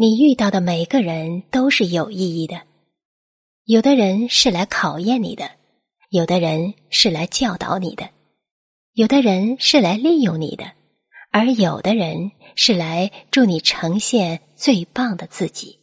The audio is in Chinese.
你遇到的每个人都是有意义的。有的人是来考验你的有的人是来教导你的有的人是来利用你的而有的人是来助你呈现最棒的自己。